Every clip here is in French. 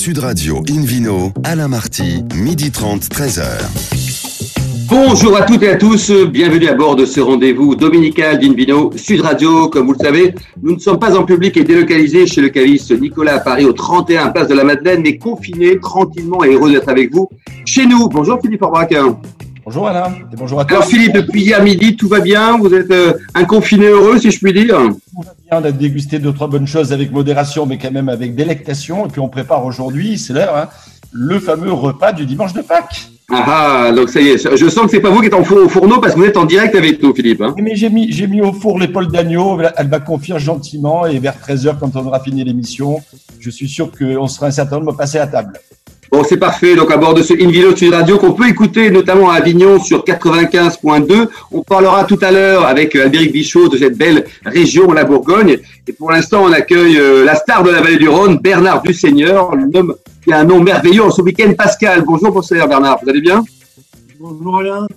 Sud Radio Invino, Alain Marty, midi 30, 13h. Bonjour à toutes et à tous, bienvenue à bord de ce rendez-vous dominical d'Invino Sud Radio. Comme vous le savez, nous ne sommes pas en public et délocalisés chez le caviste Nicolas à Paris au 31 Place de la Madeleine, mais confinés tranquillement et heureux d'être avec vous chez nous. Bonjour Philippe Orbach. Bonjour Alain et bonjour à tous. Alors Philippe, depuis hier midi, tout va bien Vous êtes euh, un confiné heureux, si je puis dire Tout va bien, on a dégusté deux, trois bonnes choses avec modération, mais quand même avec délectation. Et puis on prépare aujourd'hui, c'est l'heure, hein, le fameux repas du dimanche de Pâques. Ah, ah, donc ça y est, je sens que c'est pas vous qui êtes en four- au fourneau parce que vous êtes en direct avec nous, Philippe. hein. Mais j'ai mis, j'ai mis au four l'épaule d'agneau, elle va confire gentiment et vers 13h quand on aura fini l'émission, je suis sûr qu'on sera un certain nombre passé à table. Bon, c'est parfait. Donc, à bord de ce Invino Sud Radio qu'on peut écouter notamment à Avignon sur 95.2. On parlera tout à l'heure avec euh, Albéric Bichot de cette belle région, la Bourgogne. Et pour l'instant, on accueille euh, la star de la vallée du Rhône, Bernard Dusseigneur, l'homme qui a un nom merveilleux en ce week-end, Pascal. Bonjour, bonsoir Bernard. Vous allez bien? Bonjour Alain.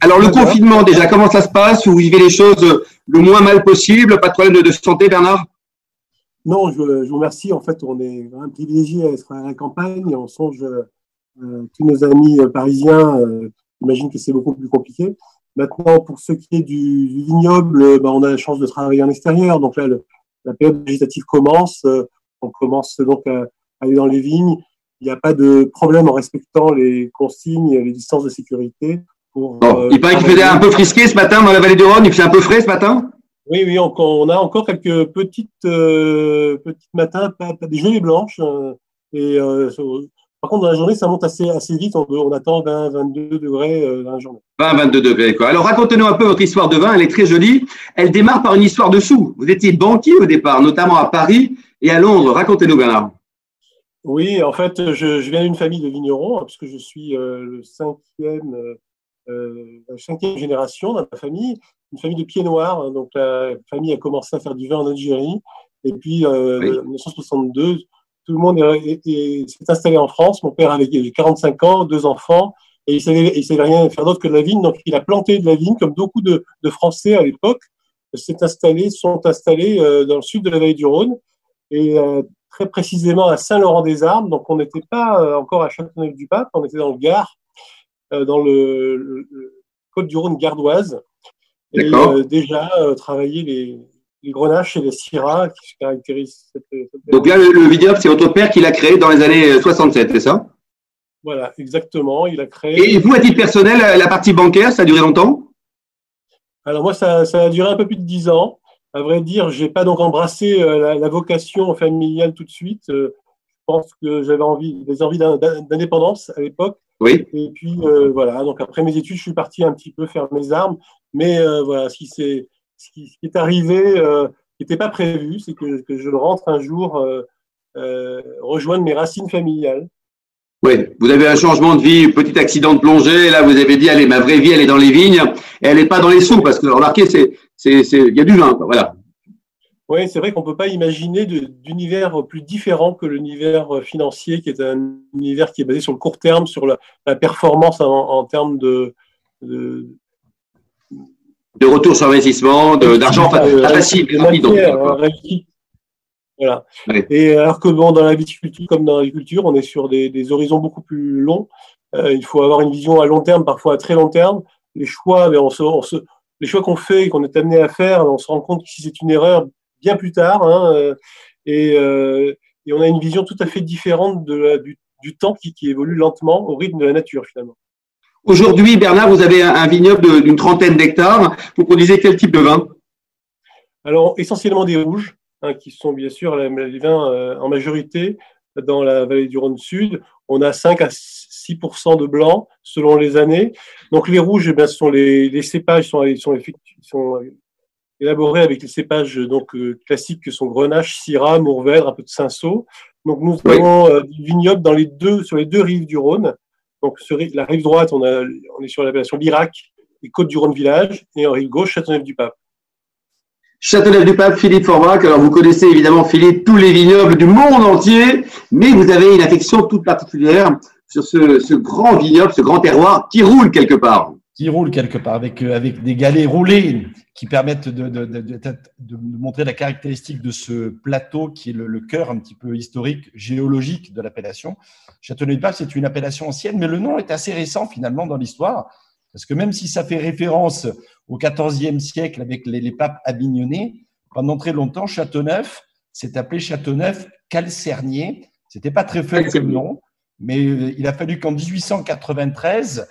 Alors, le confinement, déjà, comment ça se passe? Vous vivez les choses le moins mal possible? Pas de problème de, de santé, Bernard? Non, je, je vous remercie. En fait, on est vraiment privilégié à être à la campagne. et On songe euh, tous nos amis euh, parisiens. Euh, J'imagine que c'est beaucoup plus compliqué. Maintenant, pour ce qui est du, du vignoble, euh, ben, on a la chance de travailler en extérieur. Donc là, le- la période végétative commence. Euh, on commence donc à, à aller dans les vignes. Il n'y a pas de problème en respectant les consignes, les distances de sécurité. Pour, Bon, euh, Il paraît qu'il faisait un peu frisqué ce matin dans la vallée du Rhône. Il faisait un peu frais ce matin? Oui, oui, on, on a encore quelques petites, euh, petites matins, pas, pas des gelées blanches. euh, et euh, par contre, dans la journée, ça monte assez, assez vite. On, on attend 20, 22 degrés euh, dans la journée. 20, 22 degrés, quoi. Alors, racontez-nous un peu votre histoire de vin. Elle est très jolie. Elle démarre par une histoire de sous. Vous étiez banquier au départ, notamment à Paris et à Londres. Racontez-nous, Bernard. Oui, en fait, je, je viens d'une famille de vignerons, hein, puisque je suis euh, le cinquième, euh, la cinquième génération dans ma famille, une famille de pieds noirs. hein. donc, la famille a commencé à faire du vin en Algérie. Et puis, euh, Oui. en 1962, tout le monde est- est- est- s'est installé en France. Mon père avait 45 ans, deux enfants, et il savait, il savait rien faire d'autre que de la vigne. Donc, il a planté de la vigne, comme beaucoup de, de Français à l'époque, s'est installé, sont installés euh, dans le sud de la vallée du Rhône. Et euh, très précisément à Saint-Laurent-des-Arbres. Donc, on n'était pas encore à Châteauneuf-du-Pape, on était dans le Gard, dans le, le- le Côte-du-Rhône gardoise. Et euh, déjà euh, travailler les, les grenaches et les syrahs qui caractérisent cette, cette- Donc là, le, le c'est votre père qui l'a créé dans les années 67, c'est ça? Voilà, exactement. Il a créé. Et vous, à titre personnel, la partie bancaire, ça a duré longtemps? Alors moi, ça, ça a duré un peu plus de dix ans. À vrai dire, j'ai pas donc embrassé euh, la, la vocation familiale tout de suite. Euh, je pense que j'avais envie, des envies d'in- d'indépendance à l'époque. Oui. Et puis euh, voilà, donc après mes études, je suis parti un petit peu faire mes armes. Mais euh, voilà, ce qui, s'est- ce qui, est arrivé, euh, qui n'était pas prévu, c'est que, que je rentre un jour euh, euh, rejoindre mes racines familiales. Oui. Vous avez un changement de vie, petit accident de plongée. Là, vous avez dit, allez, ma vraie vie, elle est dans les vignes. Et elle n'est pas dans les sous, parce que remarquez, c'est, c'est, c'est, il y a du vin, quoi. Voilà. Oui, c'est vrai qu'on ne peut pas imaginer d'univers plus différent que l'univers financier, qui est un univers qui est basé sur le court terme, sur la, la performance en, en termes de, de, De retour sur investissement, d'argent euh, facile, de rapide. euh. Voilà. Ouais. Et alors que bon, dans la viticulture comme dans l'agriculture, on est sur des, des horizons beaucoup plus longs. Euh, il faut avoir une vision à long terme, parfois à très long terme. Les choix, ben, on se, on se- les choix qu'on fait et qu'on est amené à faire, on se rend compte que si c'est une erreur bien plus tard. hein, euh, et, euh, et on a une vision tout à fait différente de la- du, du temps qui, qui évolue lentement au rythme de la nature finalement. Aujourd'hui, Bernard, vous avez un, un vignoble d'une trentaine d'hectares. Vous produisez quel type de vin? Alors, essentiellement des rouges, hein, qui sont bien sûr les vins euh, en majorité dans la vallée du Rhône Sud. On a 5 à 6 de blanc selon les années. Donc, les rouges, eh bien, ce sont les, les cépages sont, sont, sont élaborés avec les cépages donc, euh, classiques que sont Grenache, Syrah, Mourvèdre, un peu de Cinsault. Donc, nous Oui. avons euh, du vignoble dans les deux, sur les deux rives du Rhône. Donc, sur la rive droite, on, a, on est sur l'appellation l'Irak et Côte du Rhône Village, et en rive gauche, Châteauneuf-du-Pape. Châteauneuf-du-Pape, Philippe Forbach. Alors, vous connaissez évidemment, Philippe, tous les vignobles du monde entier, mais vous avez une affection toute particulière sur ce, ce grand vignoble, ce grand terroir qui roule quelque part. Qui roule quelque part, avec, euh, avec des galets roulés qui permettent de, de, de, de, montrer la caractéristique de ce plateau qui est le, le cœur un petit peu historique, géologique de l'appellation. Châteauneuf-du-Pape, c'est une appellation ancienne, mais le nom est assez récent finalement dans l'histoire, parce que même si ça fait référence au XIVe siècle avec les, les papes avignonnais, pendant très longtemps, Châteauneuf s'est appelé Châteauneuf Calcernier. C'était pas très fun comme nom, mais euh, il a fallu qu'en 1893, euh,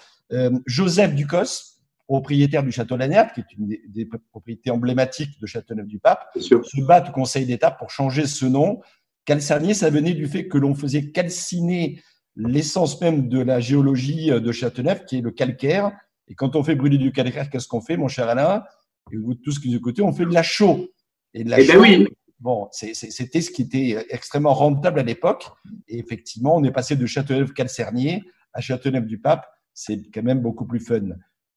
Joseph Ducos, propriétaire du château Lanière, qui est une des, propriétés emblématiques de Châteauneuf-du-Pape, se bat au Conseil d'État pour changer ce nom. Calcernier, ça venait du fait que l'on faisait calciner l'essence même de la géologie de Châteauneuf, qui est le calcaire. Et quand on fait brûler du calcaire, qu'est-ce qu'on fait, mon cher Alain? Et vous tous qui nous écoutez, on fait de la chaux. Et de la eh ben oui. Bon, c'était ce qui était extrêmement rentable à l'époque. Et effectivement, on est passé de Châteauneuf-Calcernier à Châteauneuf-du-Pape c'est quand même beaucoup plus fun.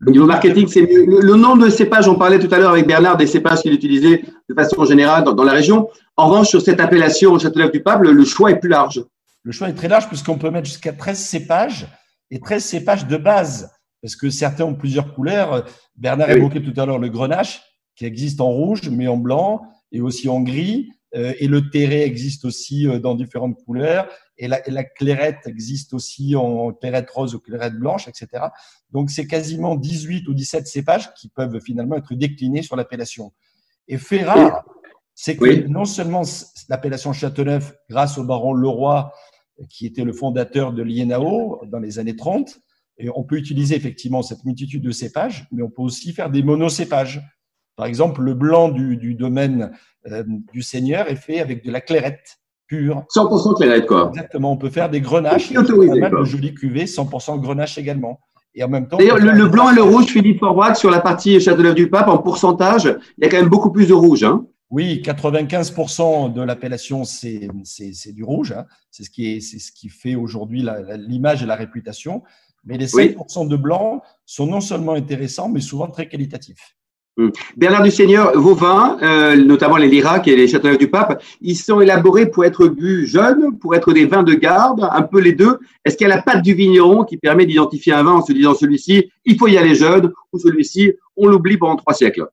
Au niveau marketing, c'est mieux. Le, nombre de cépages, on parlait tout à l'heure avec Bernard des cépages qu'il utilisait de façon générale dans, la région. En revanche, sur cette appellation Châteauneuf-du-Pape, le, choix est plus large. Le choix est très large puisqu'on peut mettre jusqu'à 13 cépages et 13 cépages de base parce que certains ont plusieurs couleurs. Bernard eh évoquait tout à l'heure le grenache qui existe en rouge mais en blanc et aussi en gris. Euh, et le terré existe aussi euh, dans différentes couleurs et la, la, clairette existe aussi en clairette rose ou clairette blanche, etc. Donc, c'est quasiment 18 ou 17 cépages qui peuvent finalement être déclinés sur l'appellation. Et fait rare, c'est que non seulement l'appellation Châteauneuf, grâce au baron Leroy, qui était le fondateur de l'INAO dans les années 30, et on peut utiliser effectivement cette multitude de cépages, mais on peut aussi faire des monocépages. Par exemple, le blanc du, du domaine euh, du Seigneur est fait avec de la clairette pure. 100% clairette, quoi. Exactement. On peut faire des grenaches. Il y a de jolies cuvées, 100% grenache également. Et en même temps. D'ailleurs, le, blanc et le rouge, Philippe Forbach, sur la partie Châteauneuf-du-Pape, en pourcentage, il y a quand même beaucoup plus de rouge. Hein. Oui, 95% de l'appellation, c'est du rouge. Hein. C'est ce, qui ce qui fait aujourd'hui l'image et la réputation. Mais les 5% de blanc sont non seulement intéressants, mais souvent très qualitatifs. Hum. Bernard du Seigneur, vos vins, euh, notamment les Lirac et les Châteauneuf du Pape, ils sont élaborés pour être bu jeunes, pour être des vins de garde, un peu les deux. Est-ce qu'il y a la patte du vigneron qui permet d'identifier un vin en se disant celui-ci, il faut y aller jeune, ou celui-ci, on l'oublie pendant trois siècles?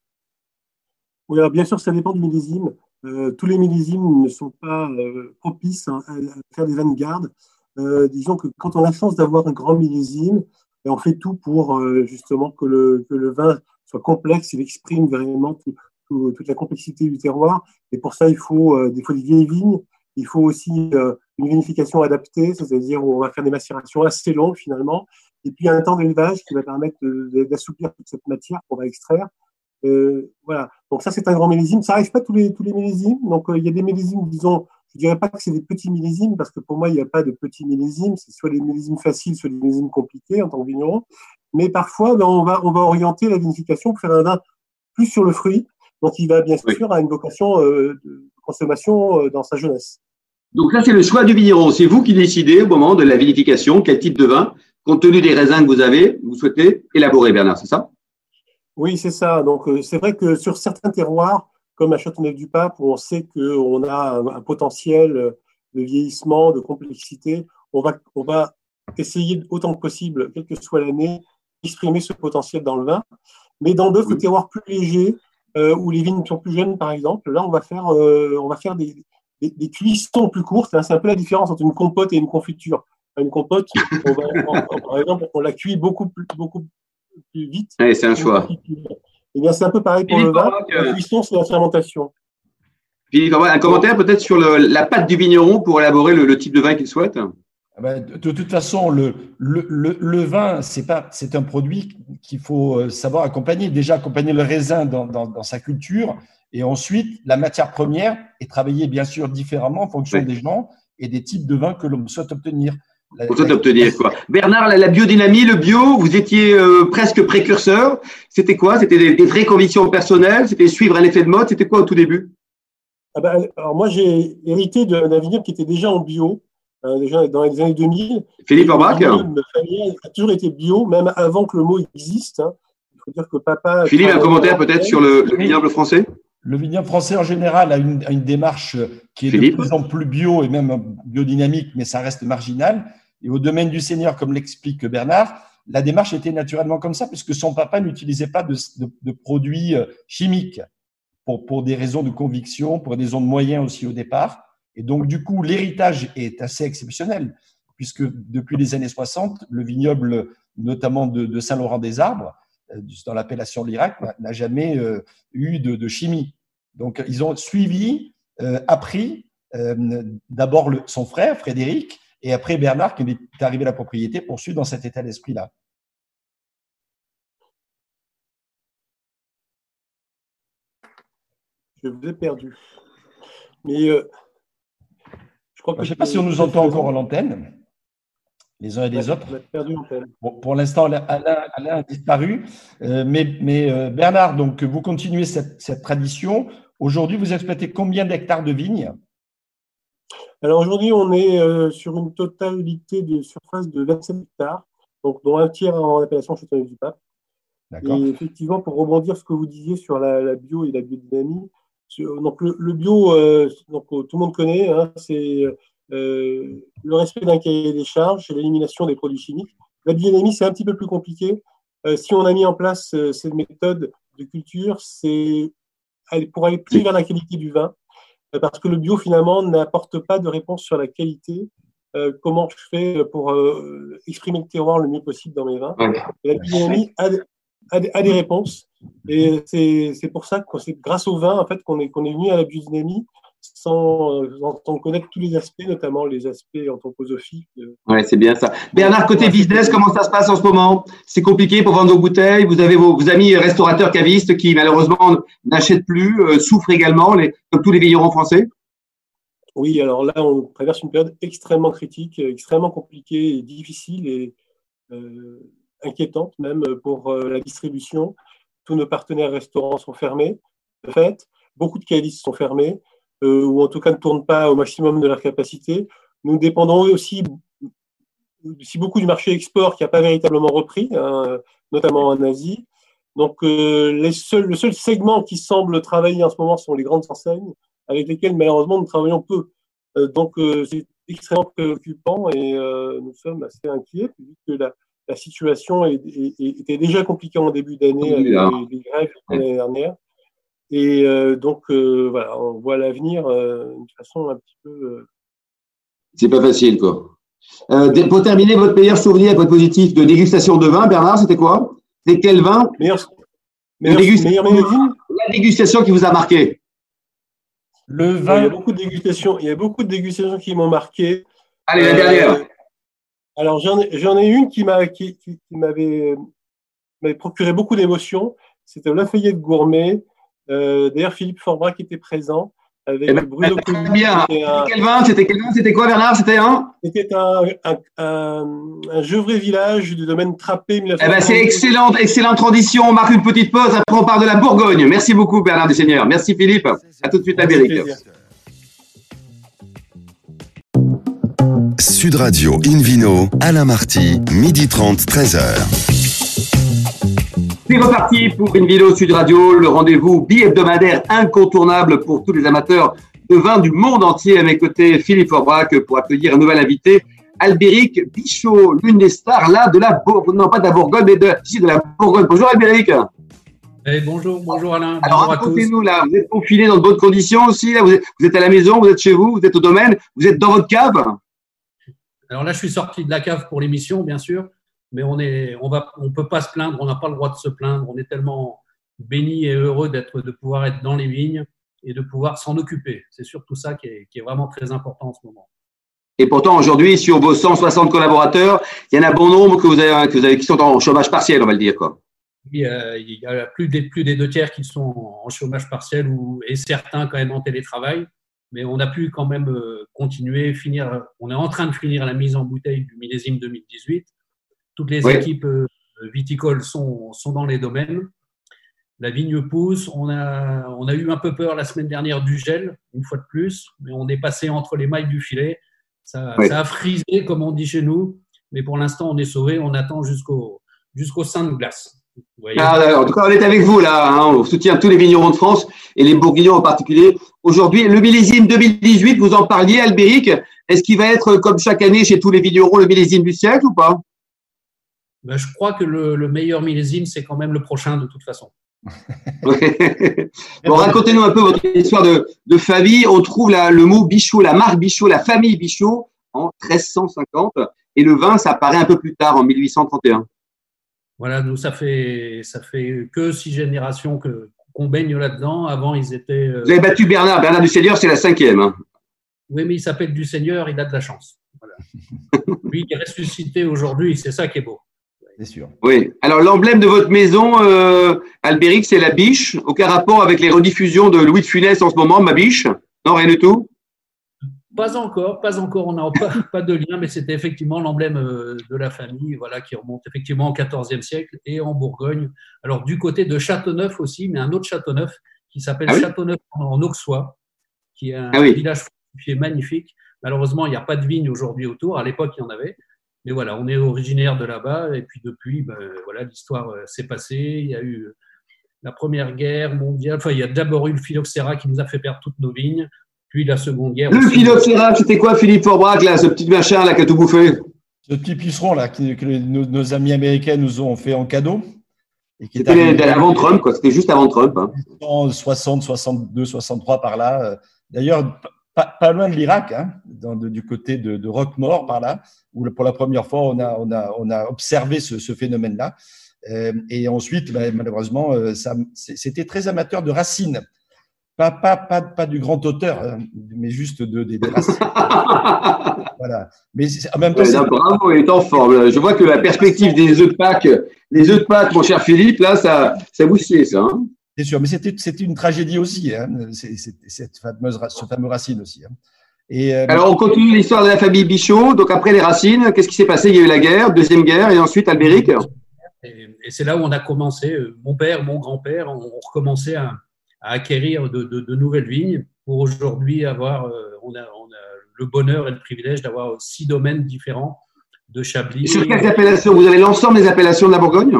Oui, alors bien sûr, ça dépend du millésime. Euh, tous les millésimes ne sont pas euh, propices à, faire des vins de garde. disons que quand on a la chance d'avoir un grand millésime, on fait tout pour justement que le vin soit complexe, il exprime vraiment toute la complexité du terroir. Et pour ça, il faut euh, des fois des vieilles vignes. Il faut aussi euh, une vinification adaptée, c'est-à-dire on va faire des macérations assez longues finalement. Et puis un temps d'élevage qui va permettre d'assouplir toute cette matière qu'on va extraire. Euh, voilà. Donc ça, c'est un grand millésime. Ça n'arrive pas tous les tous les millésimes. Donc il y a des millésimes, disons, je dirais pas que c'est des petits millésimes parce que pour moi, il n'y a pas de petits millésimes. C'est soit des millésimes faciles, soit des millésimes compliqués en tant que vigneron mais parfois, ben, on, va, on va orienter la vinification pour faire un vin plus sur le fruit, donc il va bien sûr avoir une vocation euh, de consommation euh, dans sa jeunesse. Donc là, c'est le choix du vigneron. C'est vous qui décidez au moment de la vinification quel type de vin, compte tenu des raisins que vous avez, vous souhaitez élaborer, Bernard, c'est ça? Oui, c'est ça. Donc euh, c'est vrai que sur certains terroirs, comme à Châteauneuf-du-Pape, où on sait qu'on a un, un, potentiel de vieillissement, de complexité, on va, on va essayer autant que possible, quelle que soit l'année, exprimer ce potentiel dans le vin. Mais dans d'autres terroirs plus légers, euh, où les vignes sont plus jeunes, par exemple, là, on va faire, euh, on va faire des, des, cuissons plus courtes. C'est un peu la différence entre une compote et une confiture. Une compote, on va, par exemple, on la cuit beaucoup plus, beaucoup plus vite. c'est un choix. Et bien, c'est un peu pareil pour le vin. La cuisson, c'est la fermentation. Philippe, un commentaire peut-être sur le, la pâte du vigneron pour élaborer le type de vin qu'il souhaite de, toute façon, le, le, le, vin, c'est pas, c'est un produit qu'il faut euh, savoir accompagner. Déjà, accompagner le raisin dans, dans, dans, sa culture, et ensuite, la matière première est travaillée bien sûr différemment en fonction des gens et des types de vins que l'on souhaite obtenir. On souhaite obtenir quoi? Bernard, la, biodynamie, le bio, vous étiez euh, presque précurseur. C'était quoi? C'était des, vraies convictions personnelles? C'était suivre un effet de mode? C'était quoi au tout début? Ah ben, alors moi, j'ai hérité d'un vignoble qui était déjà en bio euh, déjà dans les années 2000. Philippe Orbach Ma famille a toujours été bio, même avant que le mot existe. Hein. Il faut dire que papa. Philippe, un commentaire peut-être sur le, vignoble français? Le vignoble français en général a une, démarche qui est de plus en plus bio et même biodynamique, mais ça reste marginal. Et au domaine du Seigneur, comme l'explique Bernard, la démarche était naturellement comme ça, puisque son papa n'utilisait pas de, de, produits euh, chimiques pour, pour des raisons de conviction, pour des raisons de moyens aussi au départ. Et donc, du coup, l'héritage est assez exceptionnel, puisque depuis les années 60, le vignoble, notamment de, de Saint-Laurent-des-Arbres, euh, dans l'appellation de l'Irak, n'a jamais euh, eu de, chimie. Donc, ils ont suivi, appris d'abord son frère, Frédéric, et après, Bernard, qui est arrivé à la propriété, poursuit dans cet état d'esprit-là. Je vous ai perdu. Mais euh, je ne sais pas si on nous entend encore à l'antenne, les uns et les autres. Perdu pour l'instant, Alain, a disparu. Euh, mais, mais euh, Bernard, donc, vous continuez cette, cette tradition. Aujourd'hui, vous exploitez combien d'hectares de vignes? Alors aujourd'hui, on est euh, sur une totalité de surface de 27 hectares, donc dont un tiers en appellation Châteauneuf du Pape. Et effectivement, pour rebondir sur ce que vous disiez sur la, bio et la biodynamie, donc le, bio, euh, donc, tout le monde connaît, hein, c'est euh, le respect d'un cahier des charges et l'élimination des produits chimiques. La biodynamie, c'est un petit peu plus compliqué. si on a mis en place cette méthode de culture, c'est pour aller plus vers la qualité du vin parce que le bio finalement n'apporte pas de réponse sur la qualité. Euh, comment je fais pour euh, exprimer le terroir le mieux possible dans mes vins? La biodynamie a, a, des réponses. Et c'est pour ça que c'est grâce au vin en fait, qu'on est, qu'on est venu à la biodynamie sans, euh, sans, connaître tous les aspects, notamment les aspects anthroposophiques. Oui, c'est bien ça. Bernard, côté business, comment ça se passe en ce moment? C'est compliqué pour vendre vos bouteilles Vous avez vos, amis restaurateurs cavistes qui, malheureusement, n'achètent plus, euh, souffrent également, les, comme tous les vignerons français? Oui, alors là, on traverse une période extrêmement critique, extrêmement compliquée et difficile et euh, inquiétante même pour la distribution. Tous nos partenaires restaurants sont fermés, de fait. Beaucoup de cavistes sont fermés. Euh, ou en tout cas ne tournent pas au maximum de leur capacité. Nous dépendons aussi, beaucoup du marché export qui n'a pas véritablement repris, hein, notamment en Asie. Donc, euh, le seul segment qui semble travailler en ce moment sont les grandes enseignes, avec lesquelles malheureusement nous travaillons peu. Euh, donc, c'est extrêmement préoccupant et nous sommes assez inquiets vu la, la situation était déjà compliquée en début d'année avec les, les grèves l'année dernière. Et euh, donc, euh, voilà, on voit l'avenir euh, d'une façon un petit peu. C'est pas facile, quoi. pour terminer, votre meilleur souvenir, votre positif de dégustation de vin, Bernard, c'était quoi? C'est quel vin? Meilleur, meilleur, dégustation, La dégustation qui vous a marqué? Le vin. Il y a beaucoup de dégustations, il y a beaucoup de dégustations qui m'ont marqué. Allez, la dernière. Alors, j'en ai, ai, une qui m'avait qui, qui m'avait procuré beaucoup d'émotions. C'était Lafayette Gourmet euh, d'ailleurs, Philippe Forbra qui était présent avec eh ben, Bruno Très bien. Quel vin C'était quel vin C'était quoi, Bernard C'était un C'était un, un, un, Gevrey Village du domaine Trappé. Eh ben, c'est excellente, excellente tradition. On marque une petite pause. Après, on part de la Bourgogne. Merci beaucoup, Bernard Desseigneurs. Merci, Philippe. À tout de suite. Sud Radio Invino, Alain Marty, midi 30, 13h. C'est reparti pour une vidéo Sud Radio, le rendez-vous bi-hebdomadaire incontournable pour tous les amateurs de vin du monde entier. À mes côtés, Philippe Aubrac pour accueillir un nouvel invité, Albéric Bichot, l'une des stars là de la Bourgogne, non pas de la Bourgogne, mais de, de la Bourgogne. Bonjour Albéric. Eh, bonjour, bonjour Alain. Alors racontez-nous là, vous êtes confiné dans de bonnes conditions aussi, là, vous êtes, vous êtes à la maison, vous êtes chez vous, vous êtes au domaine, vous êtes dans votre cave Alors là, je suis sorti de la cave pour l'émission, bien sûr mais on est, on va, on peut pas se plaindre, on n'a pas le droit de se plaindre. On est tellement béni et heureux d'être, de pouvoir être dans les vignes et de pouvoir s'en occuper. C'est surtout ça qui est, qui est vraiment très important en ce moment. Et pourtant, aujourd'hui, sur vos 160 collaborateurs, il y en a bon nombre que vous avez, que vous avez qui sont en chômage partiel, on va le dire. Quoi. Il y a, il y a plus, des, plus des deux tiers qui sont en chômage partiel ou, et certains quand même en télétravail. Mais on a pu quand même euh, continuer, finir. On est en train de finir la mise en bouteille du millésime 2018. Toutes les équipes euh, viticoles sont, sont dans les domaines. La vigne pousse. On a, on a eu un peu peur la semaine dernière du gel, une fois de plus, mais on est passé entre les mailles du filet. Ça, ça a frisé, comme on dit chez nous, mais pour l'instant, on est sauvé. On attend jusqu'au jusqu'au sein de glace. Ah, en tout cas, on est avec vous là. Hein. on soutient tous les vignerons de France et les bourguignons en particulier. Aujourd'hui, le millésime 2018, vous en parliez, Albéric. Est-ce qu'il va être comme chaque année chez tous les vignerons le millésime du siècle ou pas? Ben, Je crois que le, le meilleur millésime, c'est quand même le prochain de toute façon. bon, racontez-nous un peu votre histoire de, de famille. On trouve la, le mot Bichot, la marque Bichot, la famille Bichot en 1350 et le vin, ça apparaît un peu plus tard, en 1831. Voilà, nous, ça fait, ça fait que six générations que, qu'on baigne là-dedans. Avant, ils étaient. euh, Vous avez battu Bernard. Bernard du Seigneur, c'est la cinquième. hein. Oui, mais il s'appelle du Seigneur, il a de la chance. Voilà. Lui qui est ressuscité aujourd'hui, c'est ça qui est beau. C'est sûr. Oui. Alors, l'emblème de votre maison, euh, Albéric, c'est la biche. Aucun rapport avec les rediffusions de Louis de Funès en ce moment, ma biche? Non, rien du tout? Pas encore, pas encore, on n'a pas, pas de lien, mais c'était effectivement l'emblème euh, de la famille, voilà, qui remonte effectivement au XIVe siècle et en Bourgogne. Alors du côté de Châteauneuf aussi, mais un autre Châteauneuf qui s'appelle Ah oui Châteauneuf en Auxois, qui est un Ah oui. village fortifié magnifique. Malheureusement, il n'y a pas de vigne aujourd'hui autour. À l'époque, il y en avait. Mais voilà, on est originaire de là-bas. Et puis depuis, ben, voilà, l'histoire euh, s'est passée. Il y a eu la Première Guerre mondiale. Enfin, il y a d'abord eu le phylloxéra qui nous a fait perdre toutes nos vignes. Puis la Seconde Guerre. Le phylloxéra, c'était quoi, Philippe Forbrac, là, ce petit machin là qui a tout bouffé Ce petit puceron là que nos, nos amis américains nous ont fait en cadeau et qui est C'était avant Trump, quoi. C'était juste avant Trump. hein. en 60, 62, 63 par là. D'ailleurs, pas, pas loin de l'Irak, hein, du côté de, de Roquemort par là, où pour la première fois on a, on a, on a observé ce, ce phénomène-là. Euh, et ensuite, ben, malheureusement, euh, c'était très amateur de racines. Pas, pas, pas, pas du grand auteur, hein, mais juste de, des voilà. Mais c'est- en même temps, Ouais, c'est- là, bravo, il est en forme. Je vois que la perspective des œufs de Pâques, les œufs de Pâques, mon cher Philippe, là, ça, ça vous sied, ça. hein. c'est sûr. Mais c'était c'était une tragédie aussi, hein, cette fameuse, ce fameux racine aussi. hein. Et, euh, Alors, on continue l'histoire de la famille Bichot. Donc, après les racines, qu'est-ce qui s'est passé? Il y a eu la guerre, deuxième guerre, et ensuite Albéric. Et, et c'est là où on a commencé, euh, mon père, mon grand-père, on, on recommençait à, à acquérir de, de- de nouvelles vignes pour aujourd'hui avoir, euh, on, a, on a le bonheur et le privilège d'avoir six domaines différents de Chablis. Sur quelles appellations? Vous avez l'ensemble des appellations de la Bourgogne?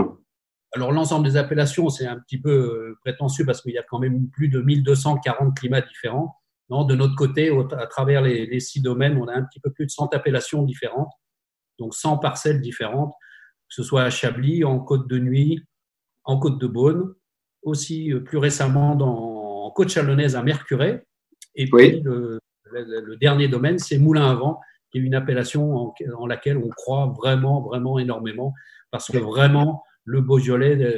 Alors l'ensemble des appellations, c'est un petit peu euh, prétentieux parce qu'il y a quand même plus de 1240 climats différents. Non, de notre côté, à travers les, les six domaines, on a un petit peu plus de 100 appellations différentes, donc 100 parcelles différentes, que ce soit à Chablis, en Côte de Nuit, en Côte de Beaune, aussi euh, plus récemment dans, en Côte Chalonnaise à Mercurey. Et puis Oui. le, le- le dernier domaine, c'est Moulin à Vent, qui est une appellation en, en laquelle on croit vraiment, vraiment énormément, parce que vraiment, le Beaujolais, euh,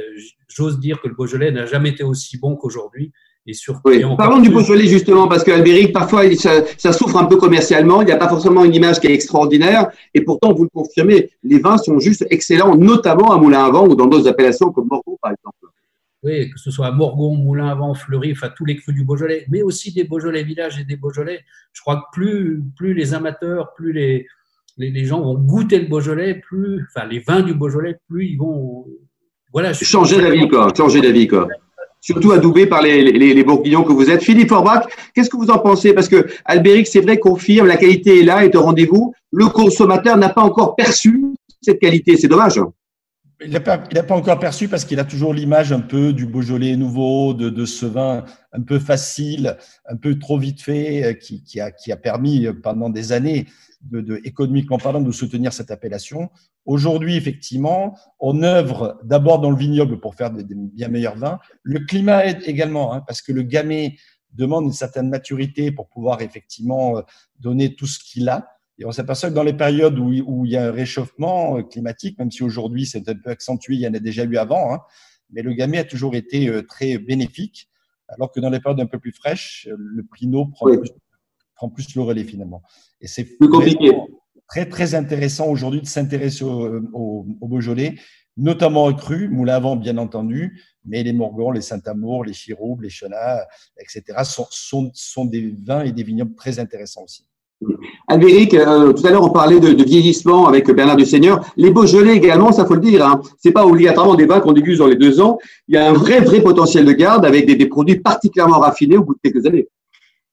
j'ose dire que le Beaujolais n'a jamais été aussi bon qu'aujourd'hui. Et surtout, Oui. et Parlons du Beaujolais, justement, parce qu'Albéric, parfois, ça souffre un peu commercialement. Il n'y a pas forcément une image qui est extraordinaire. Et pourtant, vous le confirmez, les vins sont juste excellents, notamment à Moulin à Vent ou dans d'autres appellations comme Bordeaux, par exemple. Oui, que ce soit à Morgon, Moulin à Vent, Fleury, enfin tous les crus du Beaujolais, mais aussi des Beaujolais villages et des Beaujolais. Je crois que plus, plus les amateurs, plus les, les, gens vont goûter le Beaujolais, plus, enfin les vins du Beaujolais, plus ils vont. Voilà, Changer d'avis, quoi. Changer d'avis, quoi. Surtout adoubé par les, les, bourguignons que vous êtes. Philippe Forbach, qu'est-ce que vous en pensez? Parce que Albéric, c'est vrai, confirme, la qualité est là, est au rendez-vous. Le consommateur n'a pas encore perçu cette qualité. C'est dommage. Il n'a pas, pas encore perçu parce qu'il a toujours l'image un peu du Beaujolais nouveau, de, de ce vin un peu facile, un peu trop vite fait, euh, qui, qui, a, qui a permis euh, pendant des années, de, de, économiquement parlant, de soutenir cette appellation. Aujourd'hui, effectivement, on œuvre d'abord dans le vignoble pour faire des, des bien meilleurs vins. Le climat aide également, hein, parce que le gamay demande une certaine maturité pour pouvoir effectivement euh, donner tout ce qu'il a. Et on s'aperçoit que dans les périodes où, où, il y a un réchauffement euh, climatique, même si aujourd'hui c'est un peu accentué, il y en a déjà eu avant, hein, mais le gamay a toujours été euh, très bénéfique, alors que dans les périodes un peu plus fraîches, euh, le pinot prend, Oui. plus, prend plus le relais finalement. Et c'est Plus compliqué. vraiment très très intéressant aujourd'hui de s'intéresser au, au, au Beaujolais, notamment aux crus, Moulin à Vent bien entendu, mais les Morgans, les Saint-Amour, les Chiroubes, les Chenats, etc. Sont, sont, sont des vins et des vignobles très intéressants aussi. Albéric, euh, tout à l'heure, on parlait de, de, vieillissement avec Bernard du Seigneur. Les Beaujolais également, ça faut le dire. Hein. C'est pas obligatoirement des vins qu'on déguste dans les deux ans. Il y a un vrai, vrai potentiel de garde avec des, des, produits particulièrement raffinés au bout de quelques années.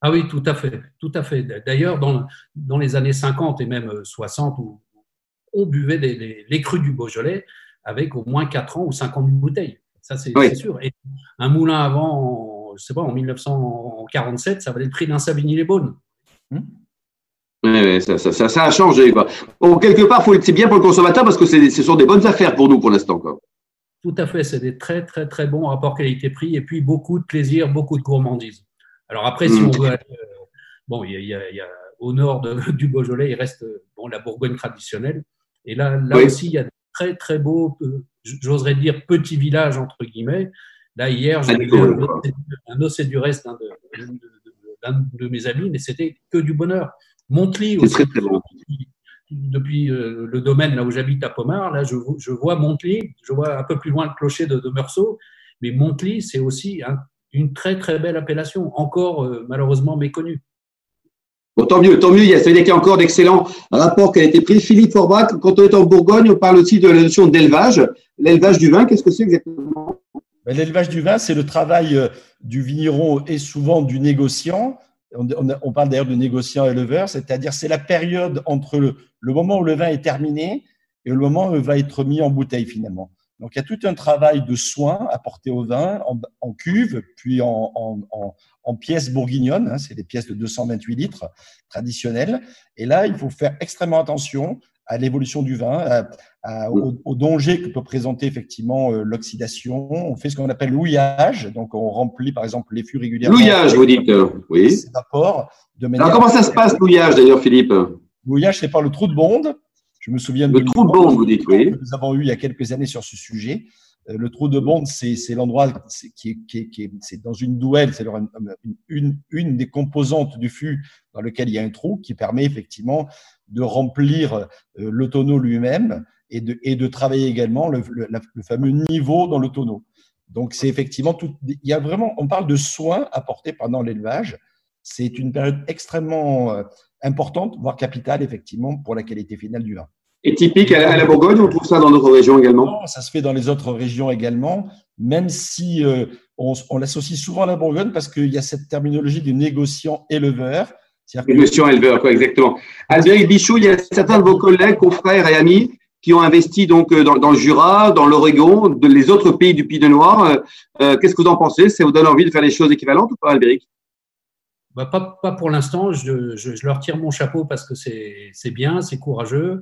Ah oui, tout à fait, tout à fait. D'ailleurs, dans, dans les années 50 et même 60, où on buvait les, les crus du Beaujolais avec au moins 4 ans ou 5 ans de bouteille. Ça, c'est oui. sûr. Et un moulin avant, je sais pas, en 1947, ça valait le prix d'un Savigny-les-Beaunes. Mmh. Ça, ça, ça, a changé. Quoi. quelque part, c'est bien pour le consommateur parce que ce sont des bonnes affaires pour nous pour l'instant. Tout à fait, c'est des très très très bons rapports qualité-prix et puis beaucoup de plaisir, beaucoup de gourmandise. Alors après, si mm. on veut aller, euh, bon, il y, a, au nord du Beaujolais, il reste bon, la Bourgogne traditionnelle. Et là, là aussi, il y a de très très beaux, euh, j'oserais dire petits villages entre guillemets. Là, hier, j'ai vu un océ du reste d'un de, de, mes amis, mais c'était que du bonheur. Montly aussi. Très, très bon depuis euh, le domaine là où j'habite à Pomard, là, je, je, vois Montly, je vois un peu plus loin le clocher de, de Meursault, mais Montly, c'est aussi une très très belle appellation, encore euh, malheureusement méconnue. Bon, tant mieux, tant mieux, il y a, qu'il y a encore d'excellents rapports qui ont été pris. Philippe Forbach, quand on est en Bourgogne, on parle aussi de la notion d'élevage. L'élevage du vin, qu'est-ce que c'est exactement? Ben, L'élevage du vin, c'est le travail euh, du vigneron et souvent du négociant on, parle d'ailleurs de négociant éleveur, c'est-à-dire c'est la période entre le, moment où le vin est terminé et le moment où il va être mis en bouteille finalement. Donc il y a tout un travail de soin apporté au vin en, cuve, puis en, pièces bourguignonnes, hein, c'est des pièces de 228 litres traditionnelles. Et là, il faut faire extrêmement attention à l'évolution du vin, au, danger que peut présenter effectivement euh, l'oxydation. On fait ce qu'on appelle l'ouillage, donc on remplit par exemple les fûts régulièrement. L'ouillage, vous dites, euh, oui. De manière Alors comment ça se passe l'ouillage d'ailleurs, Philippe? L'ouillage, c'est par le trou de bonde. Je me souviens de le trou de bonde, vous dites, oui. Que nous avons eu il y a quelques années sur ce sujet. Euh, le trou de bonde, c'est l'endroit qui est, qui est, c'est dans une douelle, c'est une, une, des composantes du fût dans lequel il y a un trou qui permet effectivement de remplir euh, le tonneau lui-même et de, et de travailler également le, le, fameux niveau dans le tonneau. Donc c'est effectivement tout. Il y a vraiment, on parle de soins apportés pendant l'élevage. C'est une période extrêmement euh, importante, voire capitale effectivement pour la qualité finale du vin. Et typique à la Bourgogne, on trouve ça dans d'autres régions également? Non, Ça se fait dans les autres régions également, même si euh, on, on l'associe souvent à la Bourgogne parce qu'il y a cette terminologie du négociant éleveur Monsieur éleveur, quoi, exactement. Albéric Bichot, il y a certains de vos collègues, confrères et amis qui ont investi donc euh, dans, le Jura, dans l'Oregon, les autres pays du Pays de Noir. Euh, euh, qu'est-ce que vous en pensez? Ça vous donne envie de faire des choses équivalentes ou pas, Albéric? Bah, pas, pour l'instant. Je, leur tire mon chapeau parce que c'est bien, c'est courageux.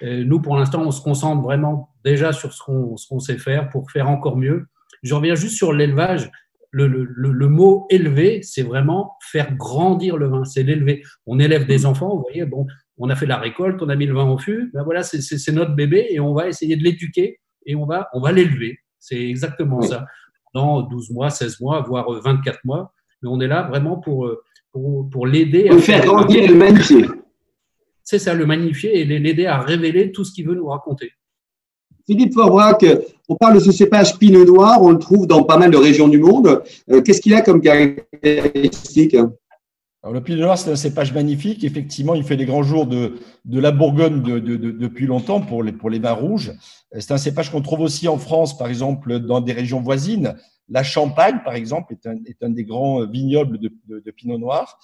nous, pour l'instant, on se concentre vraiment déjà sur ce qu'on sait faire pour faire encore mieux. Je reviens juste sur l'élevage le, mot élever, c'est vraiment faire grandir le vin, c'est l'élever. On élève des enfants, vous voyez, bon, on a fait la récolte, on a mis le vin au fût, ben voilà, c'est notre bébé et on va essayer de l'éduquer et on va, on va l'élever. C'est exactement ça. Dans 12 mois, 16 mois, voire 24 mois, mais on est là vraiment pour, pour, pour l'aider à faire grandir et le magnifier. C'est ça, le magnifier et l'aider à révéler tout ce qu'il veut nous raconter. Philippe Forbrac, on parle de ce cépage pinot noir, on le trouve dans pas mal de régions du monde. Euh, qu'est-ce qu'il a comme caractéristique? Le Pinot Noir, c'est un cépage magnifique. Effectivement, il fait les grands jours de, la Bourgogne depuis longtemps pour les, pour les vins rouges. C'est un cépage qu'on trouve aussi en France, par exemple, dans des régions voisines. La Champagne, par exemple, est un, est un des grands vignobles de, Pinot Noir.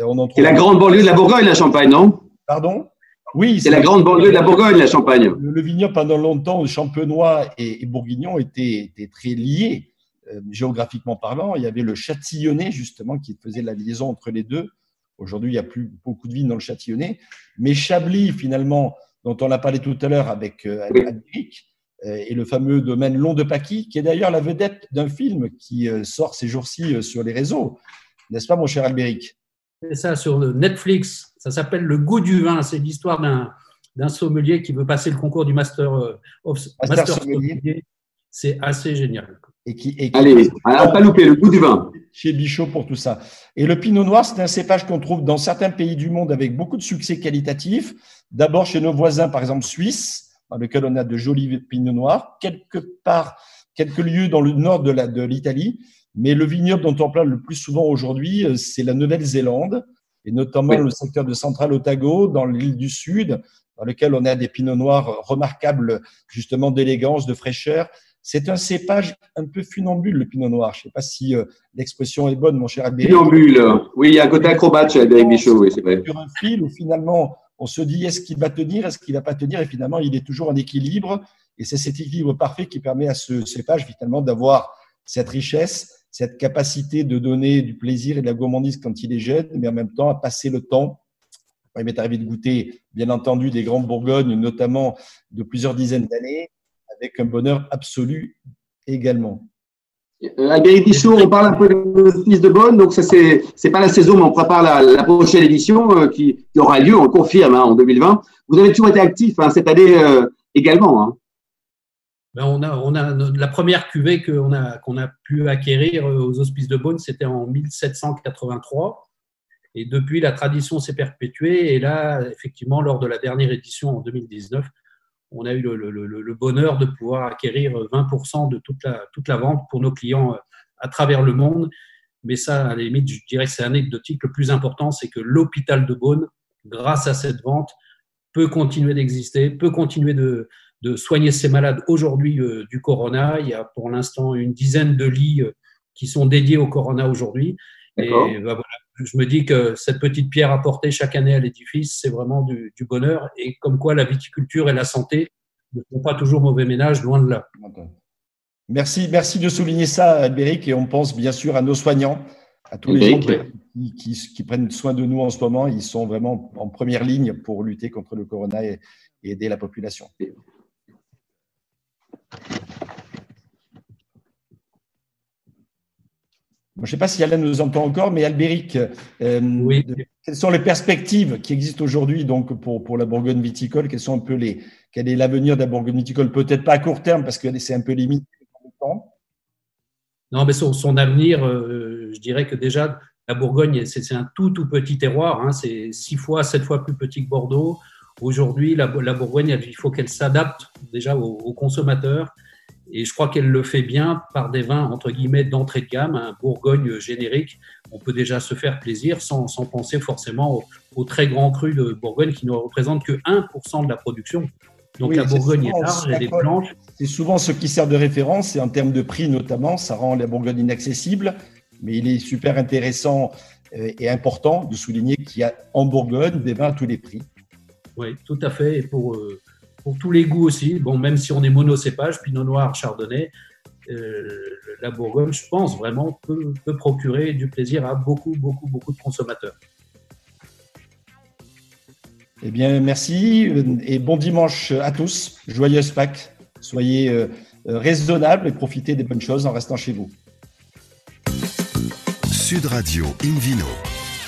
Euh, on en trouve la grande banlieue de la Bourgogne, la Champagne, non? Pardon? Oui, c'est la grande banlieue de la Bourgogne, la Champagne. Le, vignoble, pendant longtemps, champenois et, et bourguignon étaient, très liés, euh, géographiquement parlant. Il y avait le Châtillonnais, justement, qui faisait la liaison entre les deux. Aujourd'hui, il n'y a plus beaucoup de vignes dans le Châtillonnais. Mais Chablis, finalement, dont on a parlé tout à l'heure avec euh, euh, et le fameux domaine Long de Paquis, qui est d'ailleurs la vedette d'un film qui euh, sort ces jours-ci sur les réseaux. N'est-ce pas, mon cher Albéric? C'est ça, sur Netflix. Ça s'appelle Le goût du vin. C'est l'histoire d'un sommelier qui veut passer le concours du Master, euh, of, master, Sommelier. C'est assez génial. Et qui, et Allez, à pas louper, le goût du vin. Chez Bichot pour tout ça. Et le Pinot Noir, c'est un cépage qu'on trouve dans certains pays du monde avec beaucoup de succès qualitatif. D'abord chez nos voisins, par exemple suisses, dans lequel on a de jolis Pinot Noirs, quelque part, quelques lieux dans le nord de l'Italie. Mais le vignoble dont on parle le plus souvent aujourd'hui, euh, c'est la Nouvelle-Zélande et notamment le secteur de Central Otago, dans l'île du Sud, dans lequel on a des pinots noirs remarquables, justement d'élégance, de fraîcheur. C'est un cépage un peu funambule, le pinot noir. Je ne sais pas si euh, l'expression est bonne, mon cher Albert. Funambule, oui, il y a un côté acrobate chez Albert Michaud, oui, c'est vrai. Sur un fil où finalement, on se dit est-ce qu'il va tenir, est-ce qu'il ne va pas tenir, et finalement, il est toujours en équilibre. Et c'est cet équilibre parfait qui permet à ce cépage, finalement, d'avoir cette richesse cette capacité de donner du plaisir et de la gourmandise quand il est jeune, mais en même temps à passer le temps, il m'est arrivé de goûter, bien entendu, des grands Bourgognes, notamment de plusieurs dizaines d'années, avec un bonheur absolu également. Euh, Albéric on parle un peu de Fils de Bonne, donc ça c'est c'est pas la saison, mais on prépare la, prochaine édition euh, qui, aura lieu, on confirme, hein, en 2020. Vous avez toujours été actif hein, cette année euh, également. Hein. Ben on a, on a la première cuvée qu'on a, qu'on a pu acquérir aux Hospices de Beaune, c'était en 1783. Et depuis, la tradition s'est perpétuée. Et là, effectivement, lors de la dernière édition en 2019, on a eu le, bonheur de pouvoir acquérir 20% de toute la, toute la vente pour nos clients euh, à travers le monde. Mais ça, à la limite, je dirais que c'est anecdotique. Le plus important, c'est que l'hôpital de Beaune, grâce à cette vente, peut continuer d'exister, peut continuer de, soigner ses malades aujourd'hui euh, du corona. Il y a pour l'instant une dizaine de lits euh, qui sont dédiés au corona aujourd'hui. Et bah, voilà, je me dis que cette petite pierre apportée chaque année à l'édifice, c'est vraiment du, bonheur. Et comme quoi la viticulture et la santé ne font pas toujours mauvais ménage, loin de là. Merci, merci de souligner ça, Albéric. Et on pense bien sûr à nos soignants, à tous les gens qui, prennent soin de nous en ce moment. Ils sont vraiment en première ligne pour lutter contre le corona et aider la population. Je ne sais pas si Alain nous entend encore, mais Albéric, euh, quelles sont les perspectives qui existent aujourd'hui donc pour, pour la Bourgogne viticole? Quels sont un peu les, Quel est l'avenir de la Bourgogne viticole? Peut-être pas à court terme parce que c'est un peu limité temps. Non, mais son, son avenir, euh, je dirais que déjà, la Bourgogne, c'est un tout, tout petit terroir. Hein, c'est six fois, sept fois plus petit que Bordeaux. Aujourd'hui, la, la, Bourgogne, il faut qu'elle s'adapte déjà aux consommateurs et je crois qu'elle le fait bien par des vins, entre guillemets, d'entrée de gamme, un Bourgogne générique. On peut déjà se faire plaisir sans, sans penser forcément aux, très grands crus de Bourgogne qui ne représentent que 1% de la production. Donc la Bourgogne est, large, elle est blanche. C'est souvent ce qui sert de référence, et en termes de prix notamment, ça rend la Bourgogne inaccessible. Mais il est super intéressant euh, et important de souligner qu'il y a en Bourgogne des vins à tous les prix. Oui, tout à fait. Et pour, euh, pour tous les goûts aussi. Bon, même si on est monocépage, Pinot Noir, Chardonnay, euh, la Bourgogne, je pense vraiment, peut, procurer du plaisir à beaucoup, beaucoup, beaucoup de consommateurs. Eh bien, merci et bon dimanche à tous. Joyeuse Pâques. Soyez euh, raisonnables et profitez des bonnes choses en restant chez vous. Sud Radio Invino.